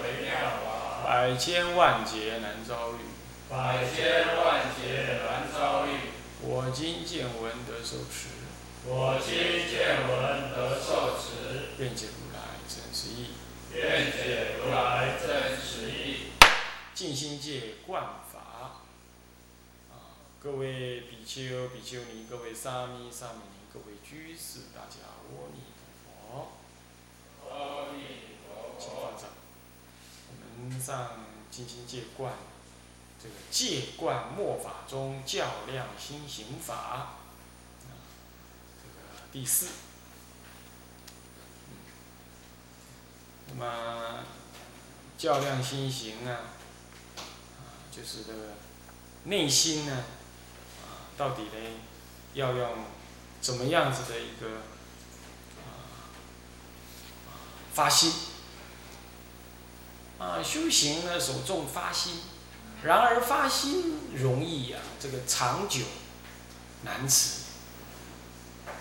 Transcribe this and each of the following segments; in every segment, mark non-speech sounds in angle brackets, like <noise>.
微，百千万劫难遭遇。百千万劫难遭遇。我今见闻得受持，我今见闻得受持，愿解如来真实义。愿解如来真实义。静心戒观法。啊，各位比丘、比丘尼，各位沙弥、沙弥尼，各位居士，大家阿弥陀佛。阿弥陀佛请放。上。上进行戒观，这个戒观末法中较量心行法，这个第四。那么较量心行啊，就是这个内心呢，啊，到底呢要用怎么样子的一个啊发心啊，修行呢首重发心，然而发心容易呀、这个长久难持。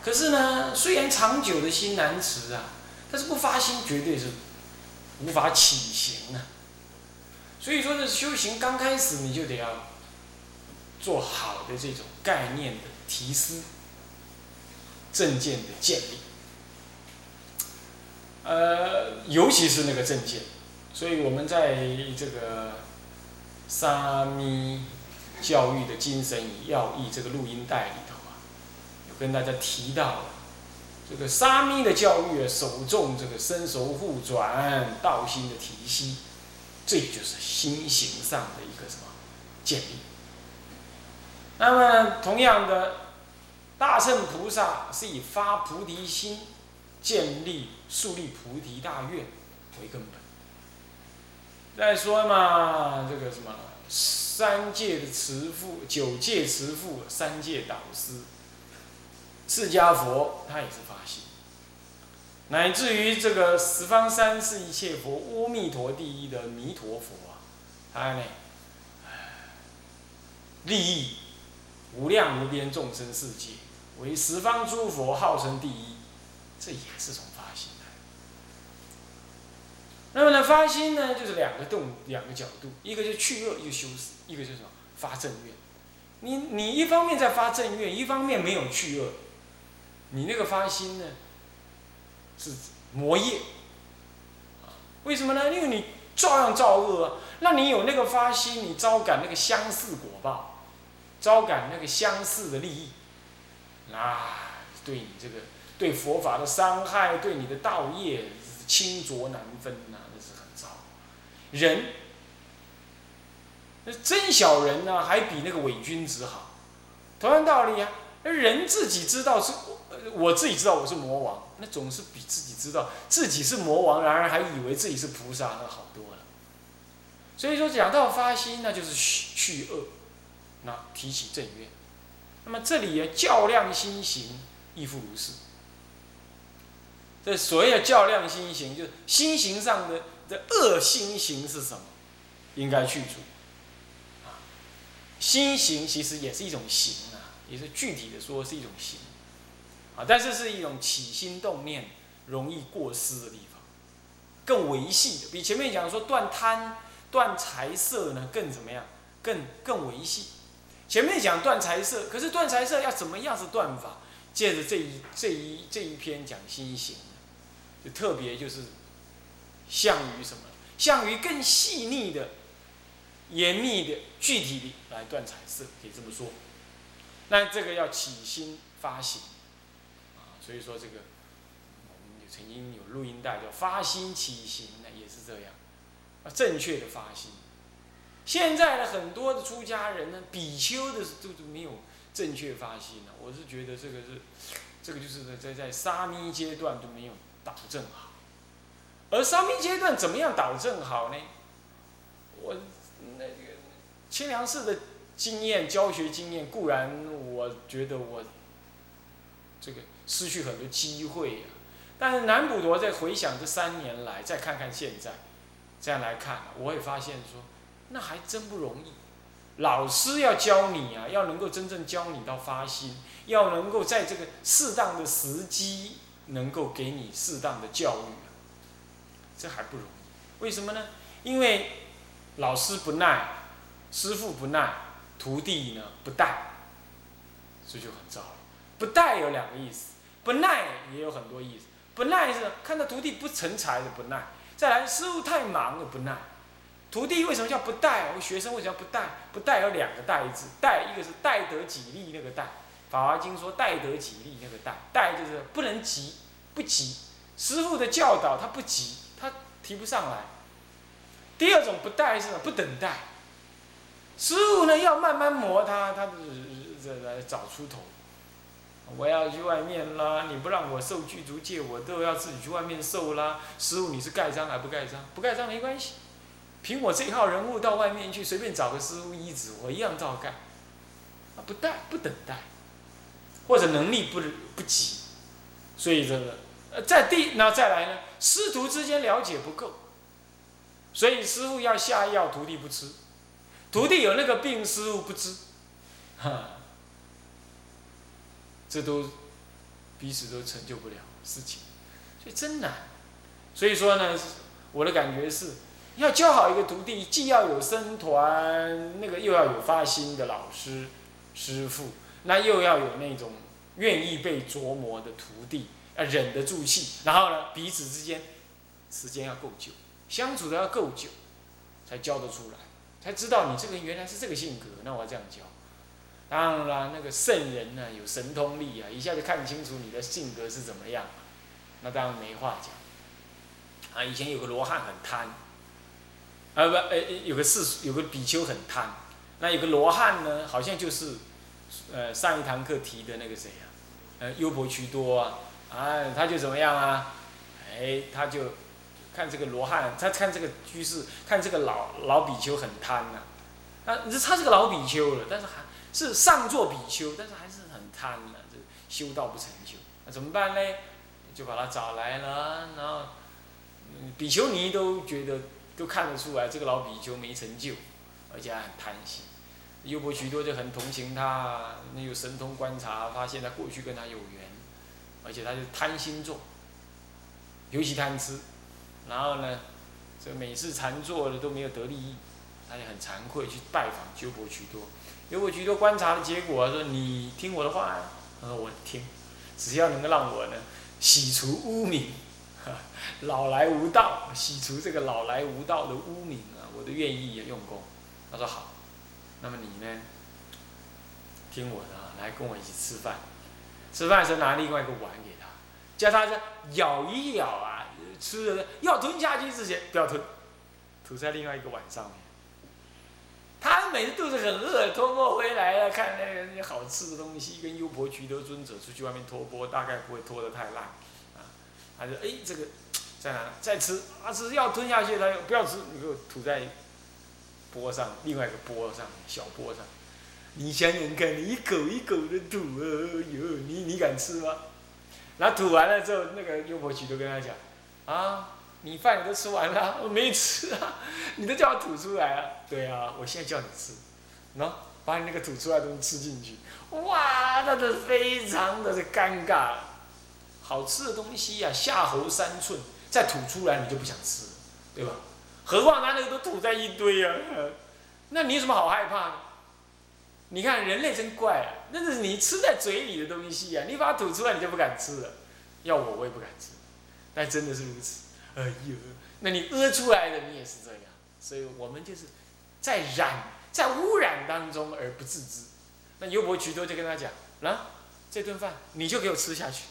可是呢，虽然长久的心难持啊，但是不发心绝对是无法起行啊。所以说，这修行刚开始你就得要做好的这种概念的提思、正见的建立。呃，尤其是那个正见，所以我们在这个沙弥教育的精神与要义这个录音带里头啊，有跟大家提到这个沙弥的教育啊，首重这个身熟互转、道心的提息，这就是心行上的一个什么建立。那么同样的，大乘菩萨是以发菩提心。建立树立菩提大愿为根本。再说嘛，这个什么三界的慈父、九界慈父、三界导师，释迦佛他也是发心，乃至于这个十方三世一切佛，阿弥陀第一的弥陀佛啊，他呢，利益无量无边众生世界，为十方诸佛号称第一。这也是从。那么呢，发心呢，就是两个动，两个角度，一个就去恶，一个修死，一个就是什么发正愿。你你一方面在发正愿，一方面没有去恶，你那个发心呢，是魔业。为什么呢？因为你照样造恶啊。那你有那个发心，你招感那个相似果报，招感那个相似的利益，那对你这个。对佛法的伤害，对你的道业是清浊难分呐、人，那真小人呢、还比那个伪君子好。同样道理啊，人自己知道是，我自己知道我是魔王，那总是比自己知道自己是魔王，然而还以为自己是菩萨，那好多了。所以说，讲到发心，那就是去恶，那提起正愿。那么这里啊，较量心行，亦复如是。这所谓的较量心行，就是心行上的这恶心行是什么？应该去除。啊，心行其实也是一种行啊，也是具体的说是一种行。啊，但是是一种起心动念容易过失的地方，更维系的，比前面讲说断贪、断财色呢更怎么样？更更维系。前面讲断财色，可是断财色要怎么样是断法？借着这一这一这一篇讲心行。就特别就是向于什么？向于更细腻的、严密的、具体的来断彩色，可以这么说。那这个要起心发行啊，所以说这个我们曾经有录音带叫“发心起行”那，也是这样啊，正确的发心。现在的很多的出家人呢，比丘的都都没有正确发心呢。我是觉得这个是，这个就是在在沙弥阶段都没有。导正好，而沙弥阶段怎么样导正好呢？我那个清凉寺的经验、教学经验，固然我觉得我这个失去很多机会呀。但是南普陀在回想这三年来，再看看现在，这样来看，我也发现说，那还真不容易。老师要教你啊，要能够真正教你到发心，要能够在这个适当的时机，能够给你适当的教育，这还不容易。为什么呢？因为老师不耐，师傅不耐，徒弟呢不带，这就很糟了。不带有两个意思，不耐也有很多意思。不耐是看到徒弟不成才的不耐，再来师傅太忙的不耐。徒弟为什么叫不带？我学生为什么不带？不带有两个带字，带一个是带得己利那个带，《法华经》说带得己利那个带，带就是不能急，不急。师傅的教导他不急，提不上来。第二种不带是不等待，师傅呢要慢慢磨他，他这来找出头。我要去外面啦，你不让我受具足戒，我都要自己去外面受啦。师傅你是盖章还不盖章？不盖章没关系。凭我这一号人物到外面去，随便找个师傅医治，我一样照干。啊，不待不等待，或者能力不不急，所以这个呃，在第那再来呢，师徒之间了解不够，所以师傅要下药，徒弟不吃，徒弟有那个病，师傅不知，<laughs> 哈，这都彼此都成就不了事情，所以真难。所以说呢，我的感觉是。要教好一个徒弟，既要有僧团，那个又要有发心的老师、师傅，那又要有那种愿意被琢磨的徒弟，要忍得住气，然后呢，彼此之间时间要够久，相处的要够久，才教得出来，才知道你这个原来是这个性格，那我要这样教。当然啦，那个圣人呢，有神通力啊，一下就看清楚你的性格是怎么样，那当然没话讲。啊，以前有个罗汉很贪。啊不，呃，有个世有个比丘很贪，那有个罗汉呢，好像就是，呃，上一堂课提的那个谁啊，呃，优婆渠多啊，啊，他就怎么样啊？哎，他就看这个罗汉，他看这个居士，看这个老老比丘很贪呐，啊，你说他是个老比丘了，但是还是上座比丘，但是还是很贪呐，这修道不成就，那怎么办呢？就把他找来了，然后，比丘尼都觉得。都看得出来，这个老比丘没成就，而且还很贪心。优婆许多就很同情他，那有神通观察，发现他过去跟他有缘，而且他就贪心重，尤其贪吃。然后呢，这每次禅坐的都没有得利益，他就很惭愧去拜访鸠婆许多。鸠婆许多观察的结果说：“你听我的话呀。”他说：“我听，只要能够让我呢洗除污名。”老来无道，洗除这个老来无道的污名啊！我都愿意用功。他说好，那么你呢？听我的啊，来跟我一起吃饭。吃饭时拿另外一个碗给他，叫他咬一咬啊，吃的要吞下去之前不要吞，吐在另外一个碗上面。他每次肚子很饿，托钵回来了，看那个好吃的东西，跟优婆渠多尊者出去外面托钵，大概不会托得太烂啊。他说：“哎，这个 <coughs> 在哪？再吃啊！吃要吞下去，他又不要吃，你给我吐在钵上，另外一个钵上，小钵上。你想想看，你一口一口的吐，哎呦，你你敢吃吗？然后吐完了之后，那个优婆曲都跟他讲：啊，你饭你都吃完了，我没吃啊，你都叫我吐出来啊？对啊，我现在叫你吃，喏，把你那个吐出来的东西吃进去。哇，那是非常的尴尬。”好吃的东西呀，下喉三寸，再吐出来你就不想吃，对吧？何况他那个都吐在一堆啊，那你有什么好害怕的？你看人类真怪啊，那是你吃在嘴里的东西呀，你把它吐出来你就不敢吃了。要我我也不敢吃，但真的是如此。哎呦，那你屙出来的你也是这样，所以我们就是在染在污染当中而不自知。那优婆渠多就跟他讲，啊，这顿饭你就给我吃下去。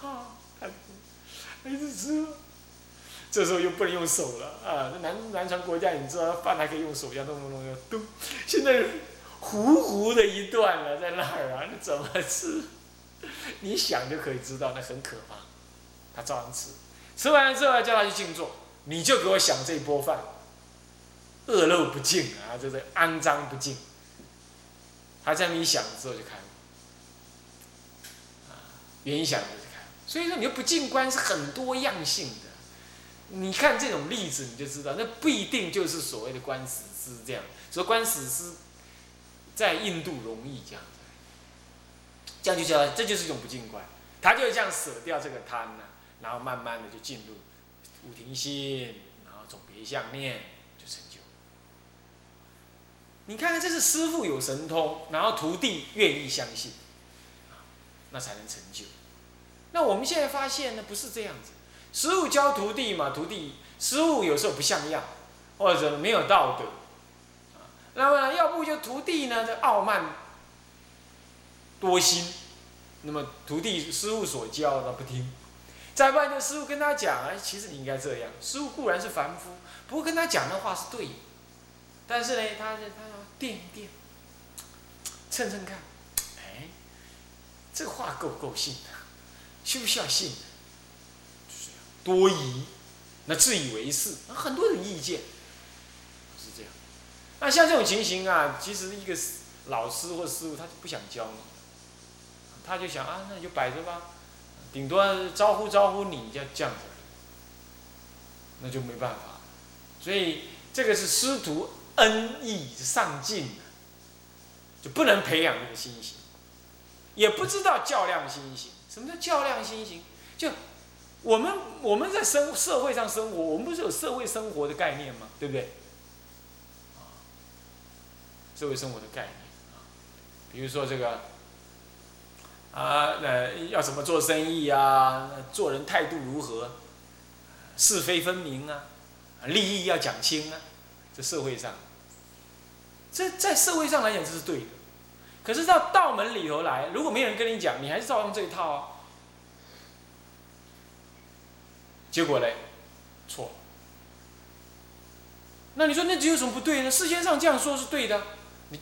哈，还是吃，这时候又不能用手了啊！那南南传国家，你知道饭还可以用手，要弄弄弄，要嘟。现在糊糊的一段了，在那儿啊，你怎么吃？<laughs> 你想就可以知道，那很可怕。他照样吃，吃完了之后叫他去静坐，你就给我想这一波饭。恶漏不净啊，这是肮脏不净。他这样一想之后就开了，啊，原想就是开悟。所以说，你又不进观是很多样性的。你看这种例子，你就知道，那不一定就是所谓的观死尸这样。所以观死尸在印度容易这样子，这样就叫这就是一种不净观。他就这样舍掉这个贪呢，然后慢慢的就进入无停心，然后总别相念就成就。你看看，这是师傅有神通，然后徒弟愿意相信，那才能成就。那我们现在发现呢，不是这样子。师傅教徒弟嘛，徒弟师傅有时候不像样，或者没有道德，那么要不就徒弟呢，这傲慢多心，那么徒弟师傅所教他不听，再不然就师傅跟他讲，哎，其实你应该这样。师傅固然是凡夫，不过跟他讲的话是对，但是呢，他他说垫一垫，称称看，哎，这话够不够信的？需不需要信？多疑，那自以为是，很多人意见。那像这种情形啊，其实一个老师或师傅他就不想教你，他就想啊，那你就摆着吧，顶多招呼招呼你，就这样子，那就没办法。所以这个是师徒恩义上进就不能培养这个心性，也不知道较量心性。什么叫较量心性？就我们我们在生社会上生活，我们不是有社会生活的概念吗？对不对？社会生活的概念啊，比如说这个啊，呃，要怎么做生意啊？做人态度如何？是非分明啊，利益要讲清啊。这社会上，这在社会上来讲这是对的，可是到道门里头来，如果没有人跟你讲，你还是照用这一套啊。结果嘞，错。那你说那这有什么不对呢？世间上这样说是对的，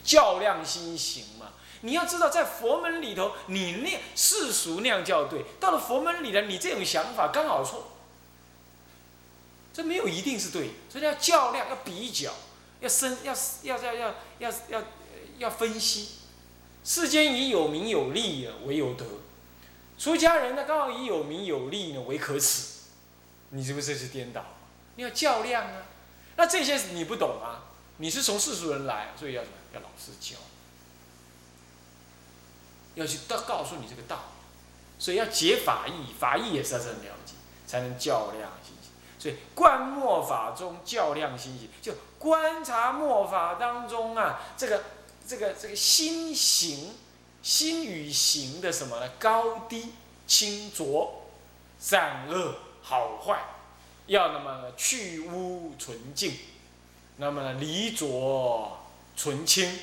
较量心行嘛。你要知道，在佛门里头，你那世俗那样叫对，到了佛门里的你这种想法刚好错。这没有一定是对，所以要较量，要比较，要深，要要要要要要要分析。世间以有名有利为有德，出家人呢刚好以有名有利呢为可耻。你是不是是颠倒？你要较量啊！那这些你不懂啊！你是从世俗人来，所以要什么？要老师教，要去告告诉你这个道，所以要解法义，法义也是要这么了解，才能较量心性。所以观末法中较量心性，就观察末法当中啊，这个这个这个心行、心与行的什么呢？高低、清浊、善恶。好坏，要那么去污纯净，那么离浊纯清，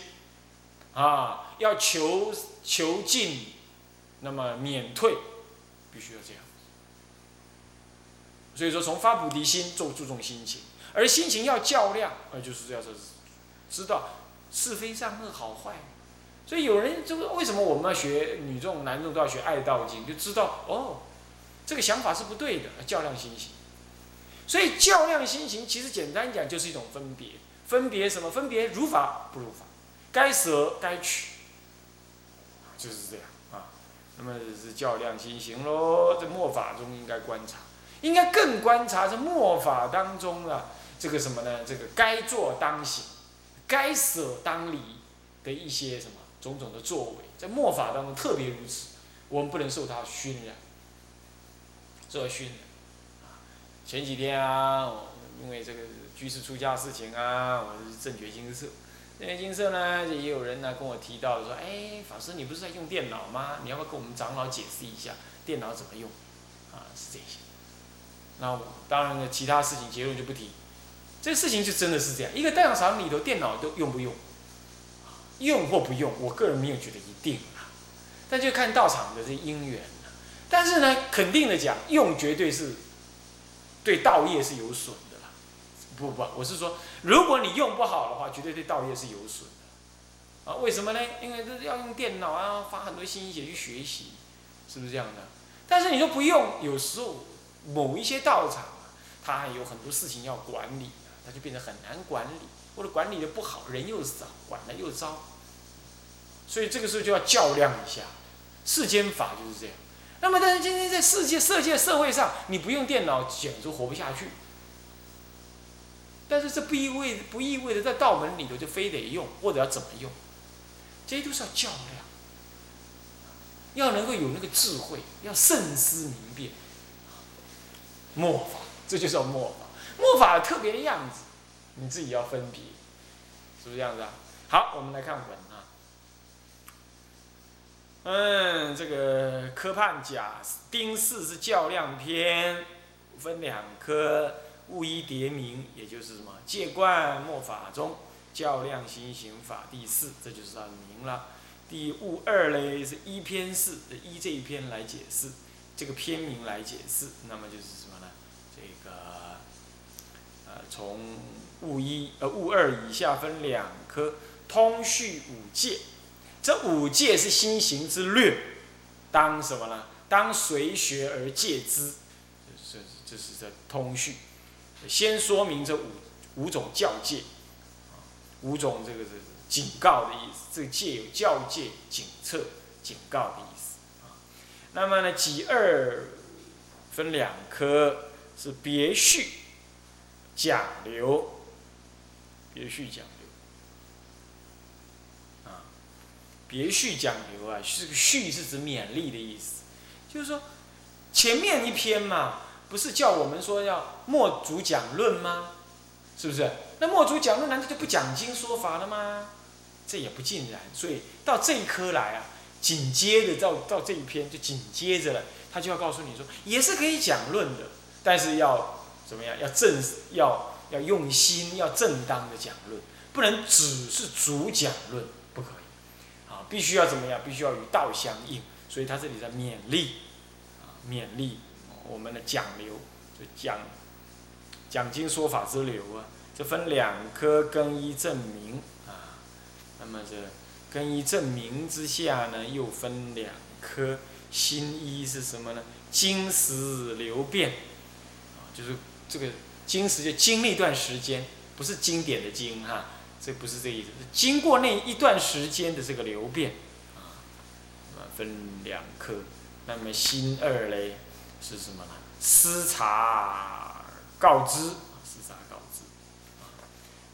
啊，要求求进，那么免退，必须要这样。所以说，从发菩提心做注重心情，而心情要较量，呃就是要说知道是非善恶好坏。所以有人就为什么我们要学女众男众都要学爱道经，就知道哦。这个想法是不对的，较量心行。所以较量心行，其实简单讲就是一种分别，分别什么？分别如法不如法，该舍该取，就是这样啊。那么是较量心行喽。在末法中应该观察，应该更观察这末法当中啊，这个什么呢？这个该做当行，该舍当离的一些什么种种的作为，在末法当中特别如此，我们不能受它熏染。做训的，啊，前几天啊，因为这个居士出家事情啊，我是正觉金色，正觉金色呢，也有人呢跟我提到说，哎，法师你不是在用电脑吗？你要不要跟我们长老解释一下电脑怎么用？啊，是这些。那我当然了，其他事情结论就不提。这事情就真的是这样，一个道场里头电脑都用不用？用或不用，我个人没有觉得一定啊，但就看道场的这因缘。但是呢，肯定的讲，用绝对是对道业是有损的啦。不不，我是说，如果你用不好的话，绝对对道业是有损的。啊，为什么呢？因为这要用电脑啊，花很多心血去学习，是不是这样的？但是你说不用，有时候某一些道场，它还有很多事情要管理，它就变得很难管理，或者管理的不好，人又少，管的又糟。所以这个时候就要较量一下，世间法就是这样。那么，但是今天在世界、世界社会上，你不用电脑简直活不下去。但是这不意味不意味着在道门里头就非得用，或者要怎么用，这些都是要较量，要能够有那个智慧，要慎思明辨。末法，这就叫末法。末法特别的样子，你自己要分别，是不是这样子啊？好，我们来看文。嗯，这个科判甲丁巳是较量篇，分两科，物一叠名，也就是什么借观末法中较量新刑法第四，这就是它的名了。第物二嘞是一篇四，一这一篇来解释，这个篇名来解释，那么就是什么呢？这个呃，从物一呃物二以下分两科，通序五戒。这五戒是心行之略，当什么呢？当随学而戒之，这这是这通序。先说明这五五种教戒，五种这个是警告的意思。这个戒有教戒、警策、警告的意思啊。那么呢，己二分两科，是别序讲流，别序讲。别序讲流啊，是个序是指勉励的意思，就是说前面一篇嘛，不是叫我们说要莫主讲论吗？是不是？那莫主讲论难道就不讲经说法了吗？这也不尽然。所以到这一科来啊，紧接着到到这一篇就紧接着了，他就要告诉你说，也是可以讲论的，但是要怎么样？要正，要要用心，要正当的讲论，不能只是主讲论。必须要怎么样？必须要与道相应，所以他这里在勉励，啊，勉励我们的讲流，就讲讲经说法之流啊。这分两科更一证明啊，那么这更一证明之下呢，又分两科，新一是什么呢？经时流变，啊，就是这个经时就经历一段时间，不是经典的经哈。这不是这意思，经过那一段时间的这个流变，啊，分两科。那么心二嘞是什么呢？思察告知，思察告知。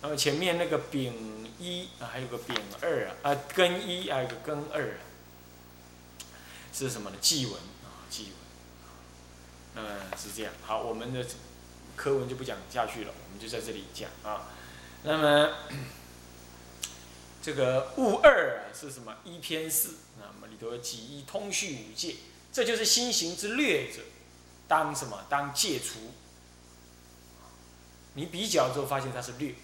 那么前面那个丙一啊，还有个丙二啊，啊庚一还有个庚二啊，是什么呢？记文啊，记文。那么是这样。好，我们的课文就不讲下去了，我们就在这里讲啊。那么。<clears throat> 这个物二是什么？一篇四，那么里头有几一通序五戒，这就是心行之略者，当什么？当戒除。你比较之后发现它是略。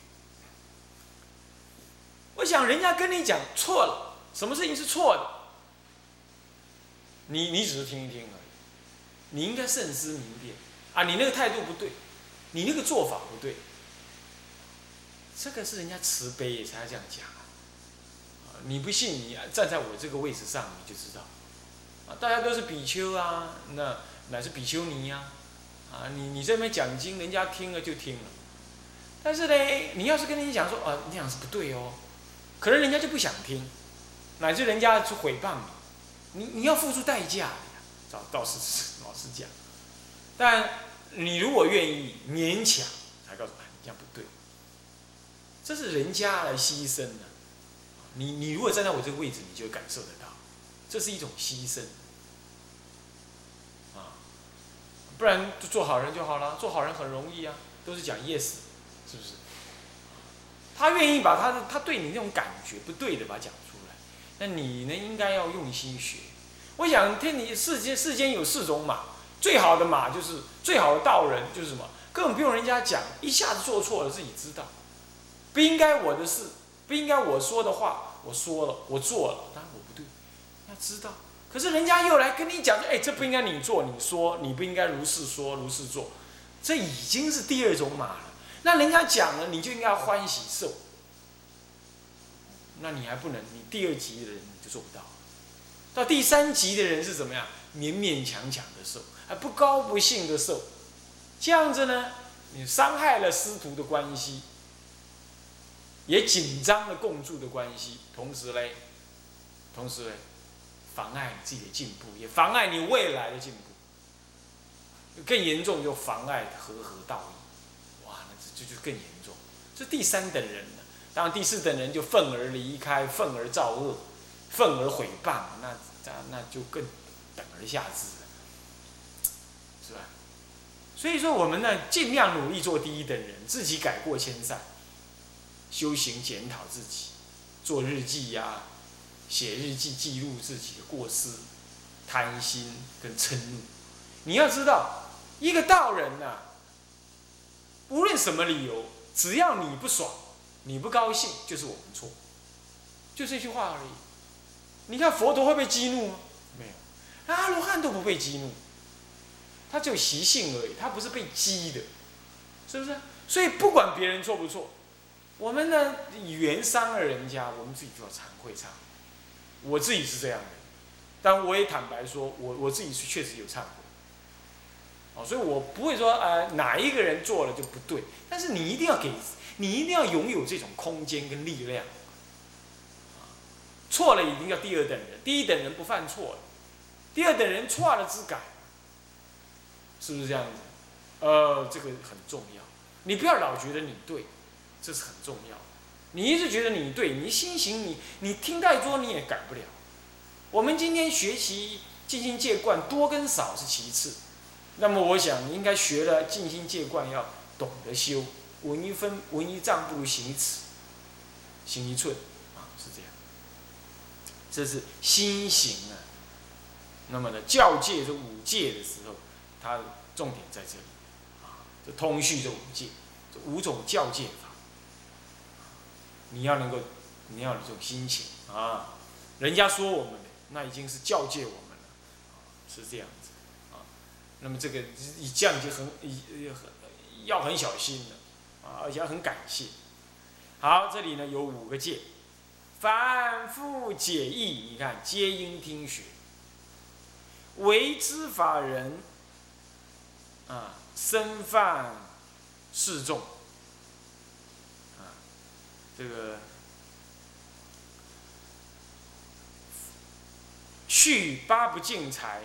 我想人家跟你讲错了，什么事情是错的？你你只是听一听而已，你应该慎思明辨啊！你那个态度不对，你那个做法不对，这个是人家慈悲才要这样讲。啊。你不信，你站在我这个位置上，你就知道，啊，大家都是比丘啊，那乃是比丘尼呀，啊，你你这边讲经，人家听了就听了，但是呢，你要是跟人家讲说，啊，那样是不对哦，可能人家就不想听，乃至人家去诽谤你，你你要付出代价的呀，倒倒是老实讲，但你如果愿意勉强，才告诉他这样不对，这是人家来牺牲的。你你如果站在我这个位置，你就感受得到，这是一种牺牲，啊，不然就做好人就好了，做好人很容易啊，都是讲 yes，是不是？他愿意把他的他对你那种感觉不对的把它讲出来，那你呢应该要用心学。我想天你世间世间有四种马，最好的马就是最好的道人就是什么，根本不用人家讲，一下子做错了自己知道，不应该我的事。不应该我说的话，我说了，我做了，当然我不对，要知道。可是人家又来跟你讲说，哎，这不应该你做，你说你不应该如是说，如是做，这已经是第二种马了。那人家讲了，你就应该欢喜受。那你还不能，你第二级的人你就做不到。到第三级的人是怎么样？勉勉强强的受，还不高不兴的受，这样子呢，你伤害了师徒的关系，也紧张了共住的关系，同时嘞，同时嘞，妨碍你自己的进步，也妨碍你未来的进步，更严重就妨碍和合道义，哇，那这这就更严重，这第三等人了。当然第四等人就愤而离开，愤而造恶，愤而毁谤，那那那就更等而下之了，是吧？所以说我们呢，尽量努力做第一等人，自己改过迁善，修行检讨自己，做日记呀，写日记记录自己的过失、贪心跟嗔怒。你要知道，一个道人呐，无论什么理由，只要你不爽。你不高兴就是我们错，就这句话而已。你看佛陀会被激怒吗？没有，阿罗汉都不被激怒，他只有习性而已，他不是被激的，是不是？所以不管别人错不错，我们呢缘伤了人家，我们自己就要忏悔忏。我自己是这样的，但我也坦白说，我我自己是确实有忏悔。哦，所以我不会说呃哪一个人做了就不对，但是你一定要给。你一定要拥有这种空间跟力量，错了一定要第二等人，第一等人不犯错了，第二等人错了只改，是不是这样子？呃，这个很重要，你不要老觉得你对，这是很重要。你一直觉得你对，你心行你你听太多你也改不了。我们今天学习静心戒观多跟少是其次，那么我想应该学了静心戒观要懂得修。闻一分，闻一丈不如行一尺，行一寸，啊，是这样。这是心行啊。那么呢，教戒这五戒的时候，它重点在这里，啊，这通序这五戒，这五种教戒，你要能够，你要有这种心情啊。人家说我们的，那已经是教诫我们了，是这样子，啊。那么这个一这样就很，很要很小心的。啊，而且很感谢。好，这里呢有五个戒，反复解义，你看皆应听学。为知法人，啊，身犯示众，这个续八不净财，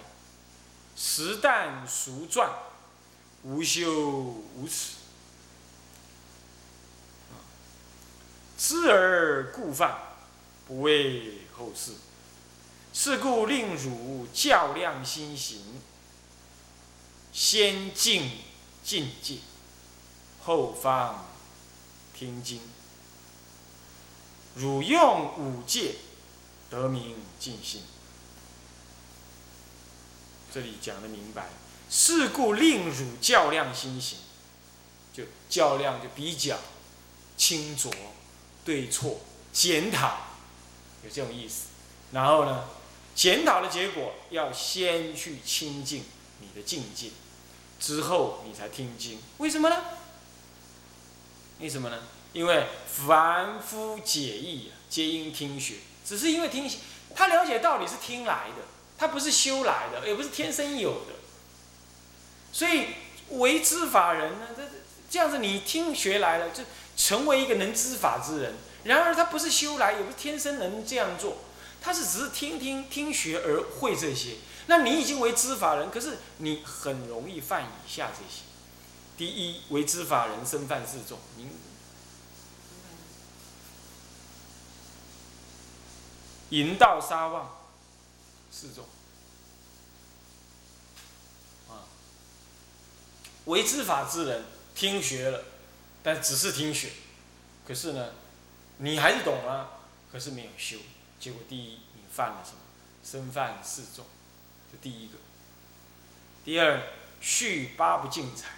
实旦俗传，无修无耻。知而故犯，不为后世。是故令汝较量心行，先静境界，后方听经。汝用五戒，得名尽心。这里讲的明白。是故令汝较量心行，就较量就比较清浊。对错检讨，有这种意思。然后呢，检讨的结果要先去清净你的境界，之后你才听经。为什么呢？为什么呢？因为凡夫解义皆因听学，只是因为听他了解道理是听来的，他不是修来的，也不是天生有的。所以为知法人呢，这这样子你听学来了就。成为一个能知法之人，然而他不是修来，也不是天生能这样做，他是只是听听听学而会这些。那你已经为知法人，可是你很容易犯以下这些：第一，为知法人身犯示众，您淫道杀妄示众啊，为知法之人听学了。但只是听学，可是呢，你还是懂啊，可是没有修，结果第一，你犯了什么？身犯示众，这第一个。第二，续八不净财。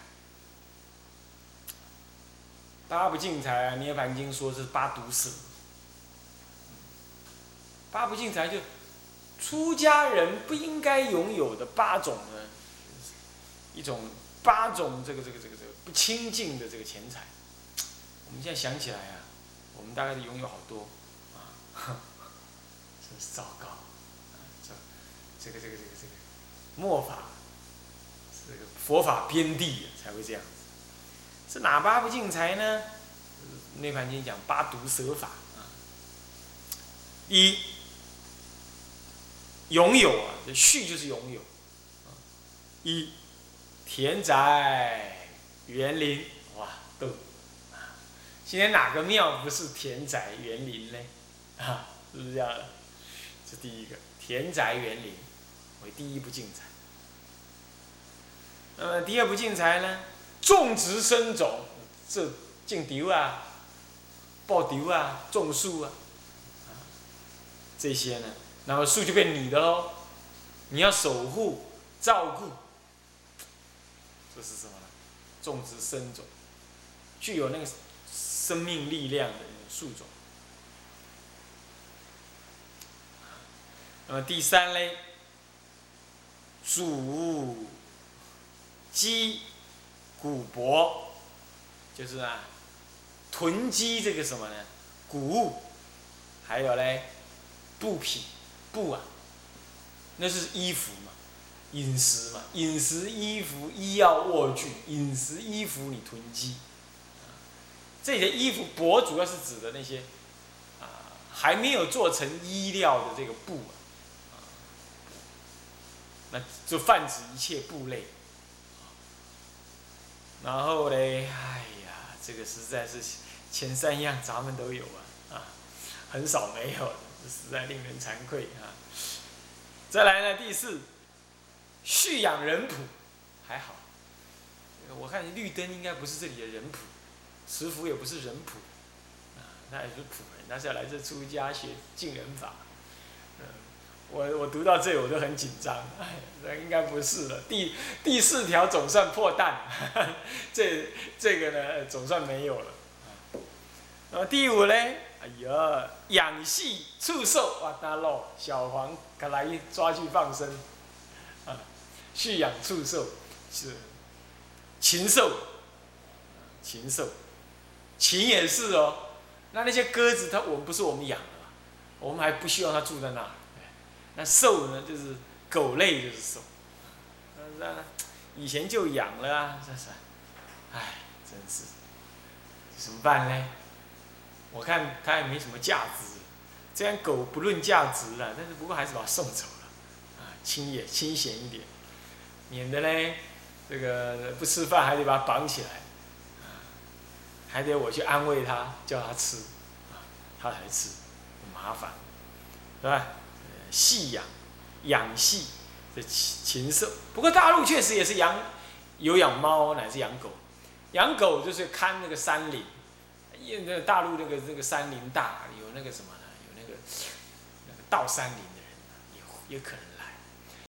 八不净财啊，《涅盘经》说是八毒死。八不净财就出家人不应该拥有的八种呢，一种八种这个这个这个这个不清净的这个钱财。我们现在想起来啊，我们大概拥有好多，啊，<laughs> 真是糟糕，这这个这个这个这个末法，这个佛法边地才会这样子。是哪八不净财呢？内盘经讲八毒蛇法啊。一，拥有啊，这续就是拥有。一，田宅园林，哇，都今天哪个庙不是田宅园林呢？啊，是不是这样？这第一个，田宅园林为第一不进财。那么第二不进财呢？种植生种，这种稻啊，报稻啊，种树啊，这些呢，然后树就变你的喽，你要守护、照顾，这是什么呢？种植生种，具有那个生命力量的树种。那么第三嘞，主积谷帛，就是啊，囤积这个什么呢？谷物，还有嘞，布匹，布啊，那是衣服嘛，饮食嘛，饮食、衣服、医药、卧具，饮食、衣服你囤积，这里的衣服帛主要是指的那些啊还没有做成衣料的这个布啊。那就泛指一切布类，然后嘞，哎呀，这个实在是前三样咱们都有啊，啊，很少没有，实在令人惭愧啊。再来呢，第四，蓄养人仆，还好，我看绿灯应该不是这里的人仆，慈福也不是人仆，啊，那也是仆人，那是要来这出家学净人法。我我读到这我都很紧张，<laughs> 那应该不是了。第第四条总算破蛋，<laughs> 这这个呢总算没有了。然后第五呢，哎呀，养系畜兽，哇大喽，小黄赶来抓去放生，啊，蓄养畜兽是禽兽，禽兽，禽也是哦。那那些鸽子，它我们不是我们养的，我们还不希望它住在那。那兽呢，就是狗类，就是兽。那以前就养了啊，这是，唉，真是，怎么办呢？我看它也没什么价值，虽然狗不论价值了，但是不过还是把它送走了，啊，清也清闲一点，免得呢，这个不吃饭还得把它绑起来，啊，还得我去安慰它，叫它吃，啊，它才吃，麻烦，对吧？细养，养细的禽禽兽。不过大陆确实也是养，<laughs> 有养猫乃至养狗。养狗就是看那个山林，因为那大陆那个那个山林大，有那个什么呢？有那个那个倒山林的人，也也可能。